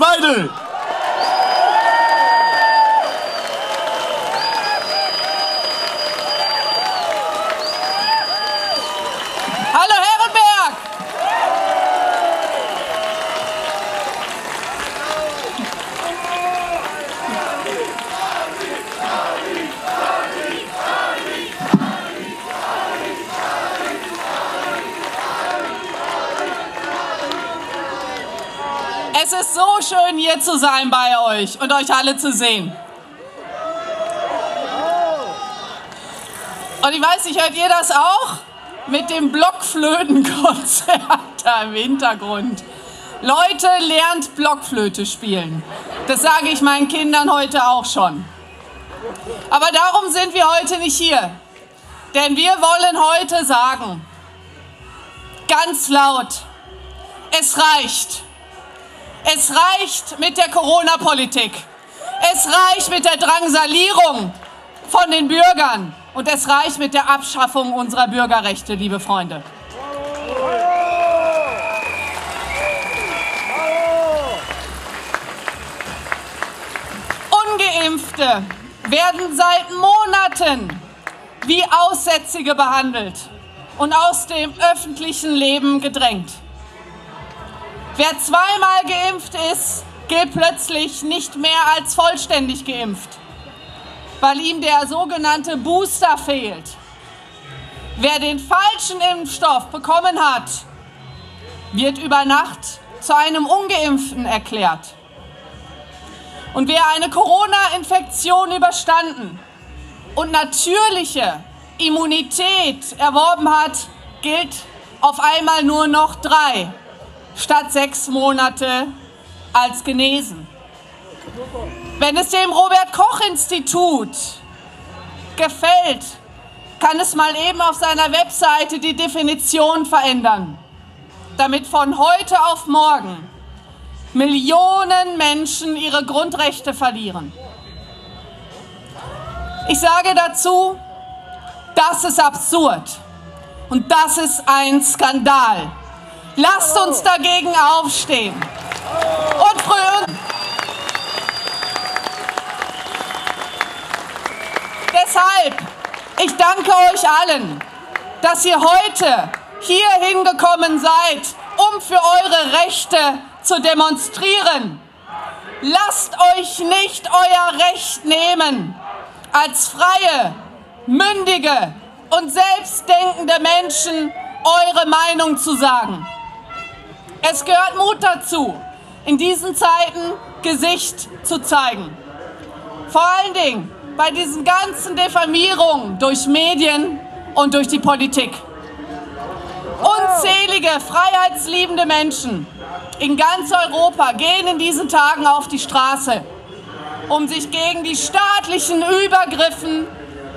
Weidel. Es ist so schön hier zu sein bei euch und euch alle zu sehen. Und ich weiß nicht, hört ihr das auch? Mit dem Blockflötenkonzert da im Hintergrund. Leute, lernt Blockflöte spielen. Das sage ich meinen Kindern heute auch schon. Aber darum sind wir heute nicht hier. Denn wir wollen heute sagen, ganz laut, es reicht. Es reicht mit der Corona-Politik. Es reicht mit der Drangsalierung von den Bürgern. Und es reicht mit der Abschaffung unserer Bürgerrechte, liebe Freunde. Ungeimpfte werden seit Monaten wie Aussätzige behandelt und aus dem öffentlichen Leben gedrängt. Wer zweimal geimpft ist, gilt plötzlich nicht mehr als vollständig geimpft, weil ihm der sogenannte Booster fehlt. Wer den falschen Impfstoff bekommen hat, wird über Nacht zu einem ungeimpften erklärt. Und wer eine Corona-Infektion überstanden und natürliche Immunität erworben hat, gilt auf einmal nur noch drei statt sechs Monate als genesen. Wenn es dem Robert Koch Institut gefällt, kann es mal eben auf seiner Webseite die Definition verändern, damit von heute auf morgen Millionen Menschen ihre Grundrechte verlieren. Ich sage dazu, das ist absurd und das ist ein Skandal. Lasst uns dagegen aufstehen und früh Deshalb, ich danke euch allen, dass ihr heute hier hingekommen seid, um für eure Rechte zu demonstrieren. Lasst euch nicht euer Recht nehmen, als freie, mündige und selbstdenkende Menschen eure Meinung zu sagen. Es gehört Mut dazu, in diesen Zeiten Gesicht zu zeigen. Vor allen Dingen bei diesen ganzen Diffamierungen durch Medien und durch die Politik. Unzählige freiheitsliebende Menschen in ganz Europa gehen in diesen Tagen auf die Straße, um sich gegen die staatlichen Übergriffen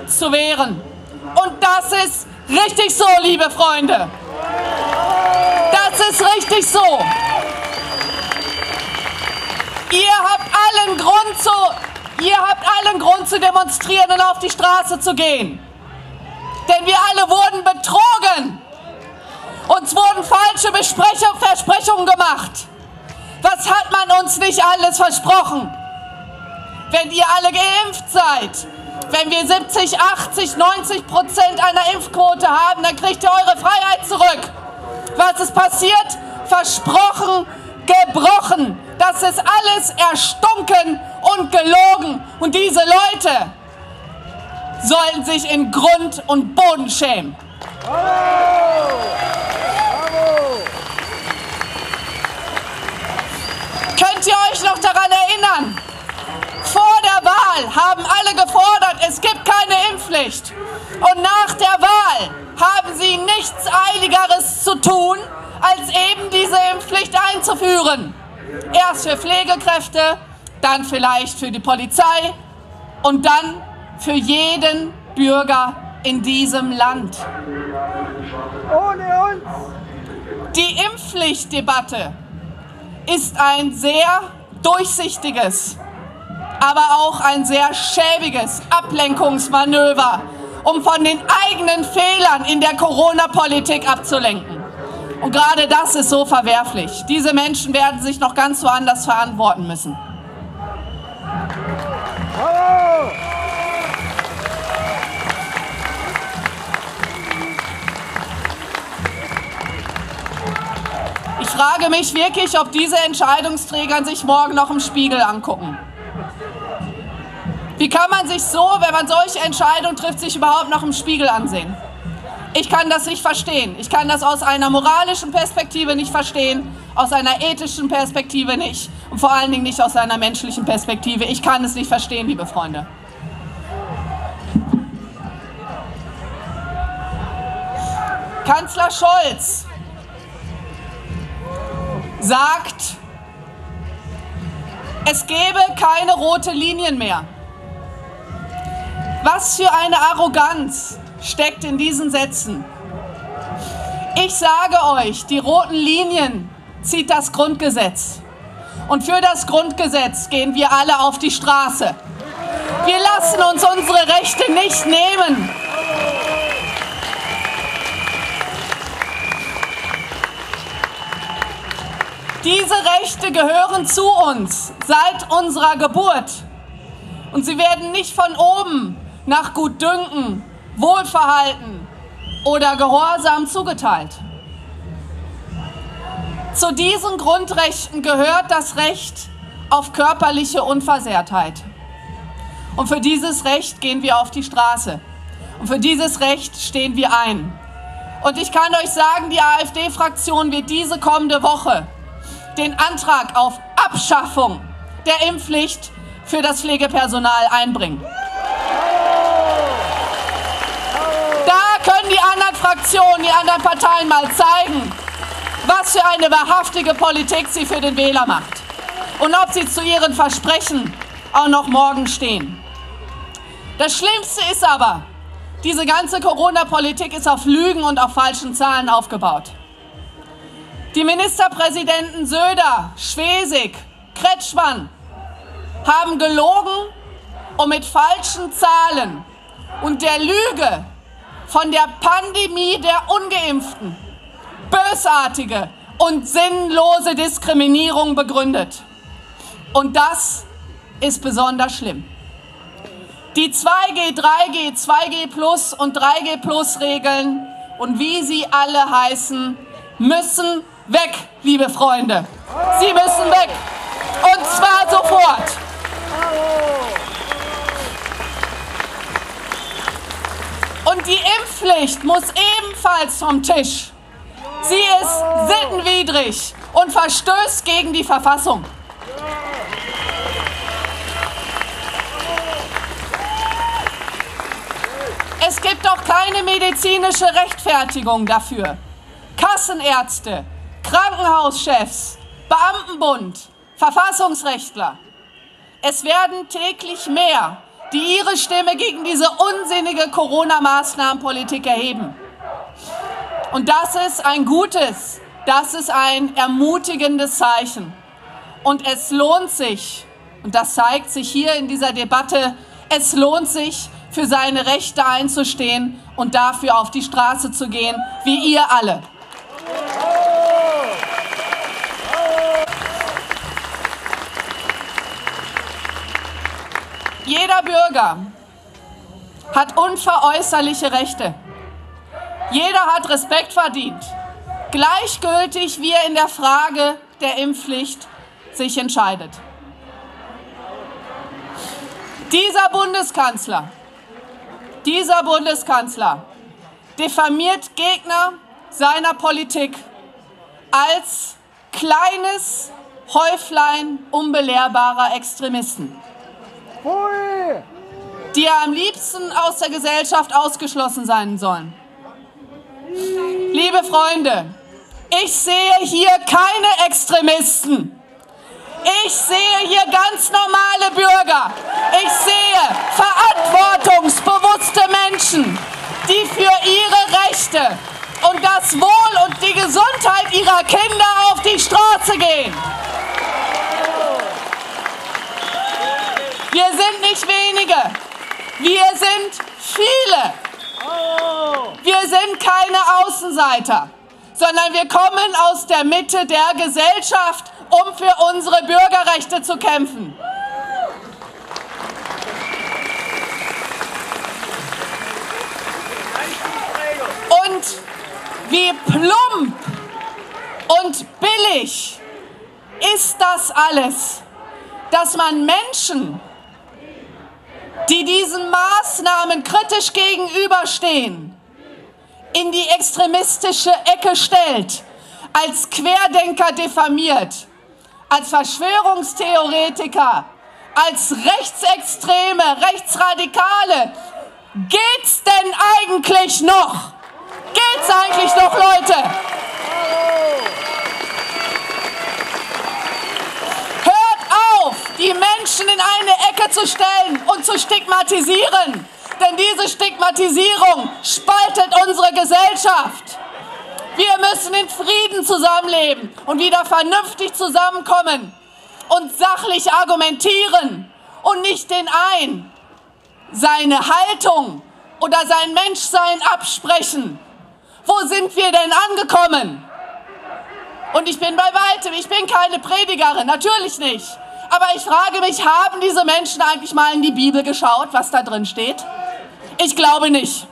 zu wehren. Und das ist richtig so, liebe Freunde. Das ist richtig so. Ihr habt allen Grund zu, ihr habt allen Grund zu demonstrieren und auf die Straße zu gehen. Denn wir alle wurden betrogen. Uns wurden falsche Besprechung, Versprechungen gemacht. Was hat man uns nicht alles versprochen? Wenn ihr alle geimpft seid, wenn wir 70, 80, 90 Prozent einer Impfquote haben, dann kriegt ihr eure Freiheit zurück. Was ist passiert? Versprochen, gebrochen. Das ist alles erstunken und gelogen. Und diese Leute sollen sich in Grund und Boden schämen. Könnt ihr euch noch daran erinnern? Vor der Wahl haben alle gefordert, es gibt keine Impfpflicht. Und nach der Wahl haben sie nichts Eiligeres zu tun, als eben diese Impfpflicht einzuführen. Erst für Pflegekräfte, dann vielleicht für die Polizei und dann für jeden Bürger in diesem Land. Ohne uns! Die Impfpflichtdebatte ist ein sehr durchsichtiges, aber auch ein sehr schäbiges Ablenkungsmanöver, um von den eigenen Fehlern in der Corona-Politik abzulenken. Und gerade das ist so verwerflich. Diese Menschen werden sich noch ganz woanders verantworten müssen. Ich frage mich wirklich, ob diese Entscheidungsträger sich morgen noch im Spiegel angucken. Wie kann man sich so, wenn man solche Entscheidungen trifft, sich überhaupt noch im Spiegel ansehen? Ich kann das nicht verstehen. Ich kann das aus einer moralischen Perspektive nicht verstehen, aus einer ethischen Perspektive nicht und vor allen Dingen nicht aus einer menschlichen Perspektive. Ich kann es nicht verstehen, liebe Freunde. Kanzler Scholz sagt, es gebe keine rote Linien mehr. Was für eine Arroganz steckt in diesen Sätzen. Ich sage euch, die roten Linien zieht das Grundgesetz. Und für das Grundgesetz gehen wir alle auf die Straße. Wir lassen uns unsere Rechte nicht nehmen. Diese Rechte gehören zu uns seit unserer Geburt. Und sie werden nicht von oben nach Gutdünken, Wohlverhalten oder Gehorsam zugeteilt. Zu diesen Grundrechten gehört das Recht auf körperliche Unversehrtheit. Und für dieses Recht gehen wir auf die Straße. Und für dieses Recht stehen wir ein. Und ich kann euch sagen, die AfD-Fraktion wird diese kommende Woche den Antrag auf Abschaffung der Impfpflicht für das Pflegepersonal einbringen. Können die anderen Fraktionen, die anderen Parteien mal zeigen, was für eine wahrhaftige Politik sie für den Wähler macht. Und ob sie zu ihren Versprechen auch noch morgen stehen. Das Schlimmste ist aber, diese ganze Corona-Politik ist auf Lügen und auf falschen Zahlen aufgebaut. Die Ministerpräsidenten Söder, Schwesig, Kretschmann haben gelogen und mit falschen Zahlen und der Lüge von der Pandemie der ungeimpften bösartige und sinnlose Diskriminierung begründet. Und das ist besonders schlimm. Die 2G, 3G, 2G Plus und 3G Plus Regeln und wie sie alle heißen, müssen weg, liebe Freunde. Sie müssen weg. Und zwar sofort. Die Impfpflicht muss ebenfalls vom Tisch. Sie ist sittenwidrig und verstößt gegen die Verfassung. Es gibt doch keine medizinische Rechtfertigung dafür. Kassenärzte, Krankenhauschefs, Beamtenbund, Verfassungsrechtler. Es werden täglich mehr, die ihre Stimme gegen diese unsinnige Corona-Maßnahmenpolitik erheben. Und das ist ein gutes, das ist ein ermutigendes Zeichen. Und es lohnt sich, und das zeigt sich hier in dieser Debatte, es lohnt sich, für seine Rechte einzustehen und dafür auf die Straße zu gehen, wie ihr alle. Jeder Bürger hat unveräußerliche Rechte. Jeder hat Respekt verdient. Gleichgültig, wie er in der Frage der Impfpflicht sich entscheidet. Dieser Bundeskanzler, dieser Bundeskanzler diffamiert Gegner seiner Politik als kleines Häuflein unbelehrbarer Extremisten die ja am liebsten aus der Gesellschaft ausgeschlossen sein sollen. Liebe Freunde, ich sehe hier keine Extremisten. Ich sehe hier ganz normale Bürger. Ich sehe verantwortungsbewusste Menschen, die für ihre Rechte und das Wohl und die Gesundheit ihrer Kinder auf die Straße gehen. Wir sind nicht wenige. Wir sind viele. Wir sind keine Außenseiter. sondern wir kommen aus der Mitte der Gesellschaft, um für unsere Bürgerrechte zu kämpfen. Und wie plump und billig ist das alles, dass man Menschen, die diesen Maßnahmen kritisch gegenüberstehen, in die extremistische Ecke stellt, als Querdenker diffamiert, als Verschwörungstheoretiker, als Rechtsextreme, Rechtsradikale. Geht's denn eigentlich noch? Geht's eigentlich noch, Leute? Hört auf, die Menschen in eine Ecke zu stellen und zu stigmatisieren. Denn diese Stigmatisierung spaltet unsere Gesellschaft. Wir müssen in Frieden zusammenleben und wieder vernünftig zusammenkommen und sachlich argumentieren und nicht den einen seine Haltung oder sein Menschsein absprechen. Wo sind wir denn angekommen? Und ich bin bei weitem, ich bin keine Predigerin, natürlich nicht. Aber ich frage mich, haben diese Menschen eigentlich mal in die Bibel geschaut, was da drin steht? Ich glaube nicht.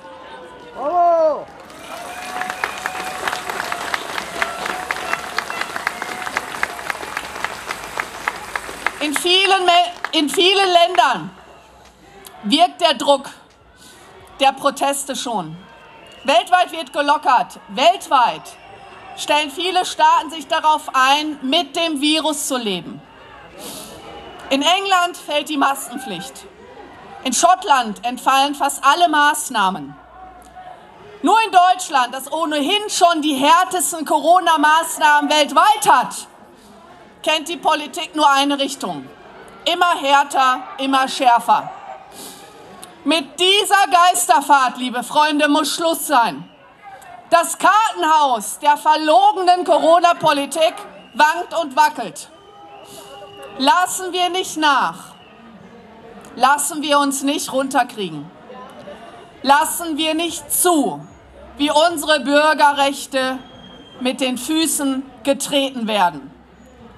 In vielen, in vielen Ländern wirkt der Druck der Proteste schon. Weltweit wird gelockert. Weltweit stellen viele Staaten sich darauf ein, mit dem Virus zu leben. In England fällt die Maskenpflicht. In Schottland entfallen fast alle Maßnahmen. Nur in Deutschland, das ohnehin schon die härtesten Corona-Maßnahmen weltweit hat, kennt die Politik nur eine Richtung. Immer härter, immer schärfer. Mit dieser Geisterfahrt, liebe Freunde, muss Schluss sein. Das Kartenhaus der verlogenen Corona-Politik wankt und wackelt. Lassen wir nicht nach. Lassen wir uns nicht runterkriegen. Lassen wir nicht zu, wie unsere Bürgerrechte mit den Füßen getreten werden.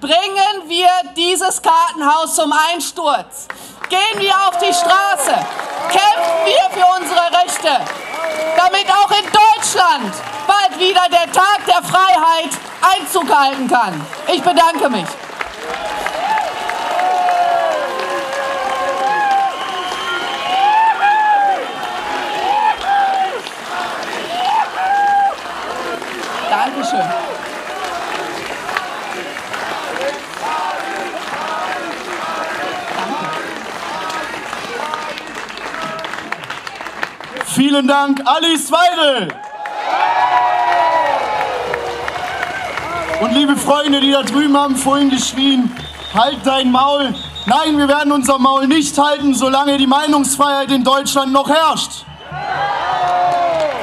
Bringen wir dieses Kartenhaus zum Einsturz. Gehen wir auf die Straße. Kämpfen wir für unsere Rechte, damit auch in Deutschland bald wieder der Tag der Freiheit Einzug halten kann. Ich bedanke mich. Vielen Dank, Alice Weidel. Und liebe Freunde, die da drüben haben vorhin geschrien, halt dein Maul. Nein, wir werden unser Maul nicht halten, solange die Meinungsfreiheit in Deutschland noch herrscht.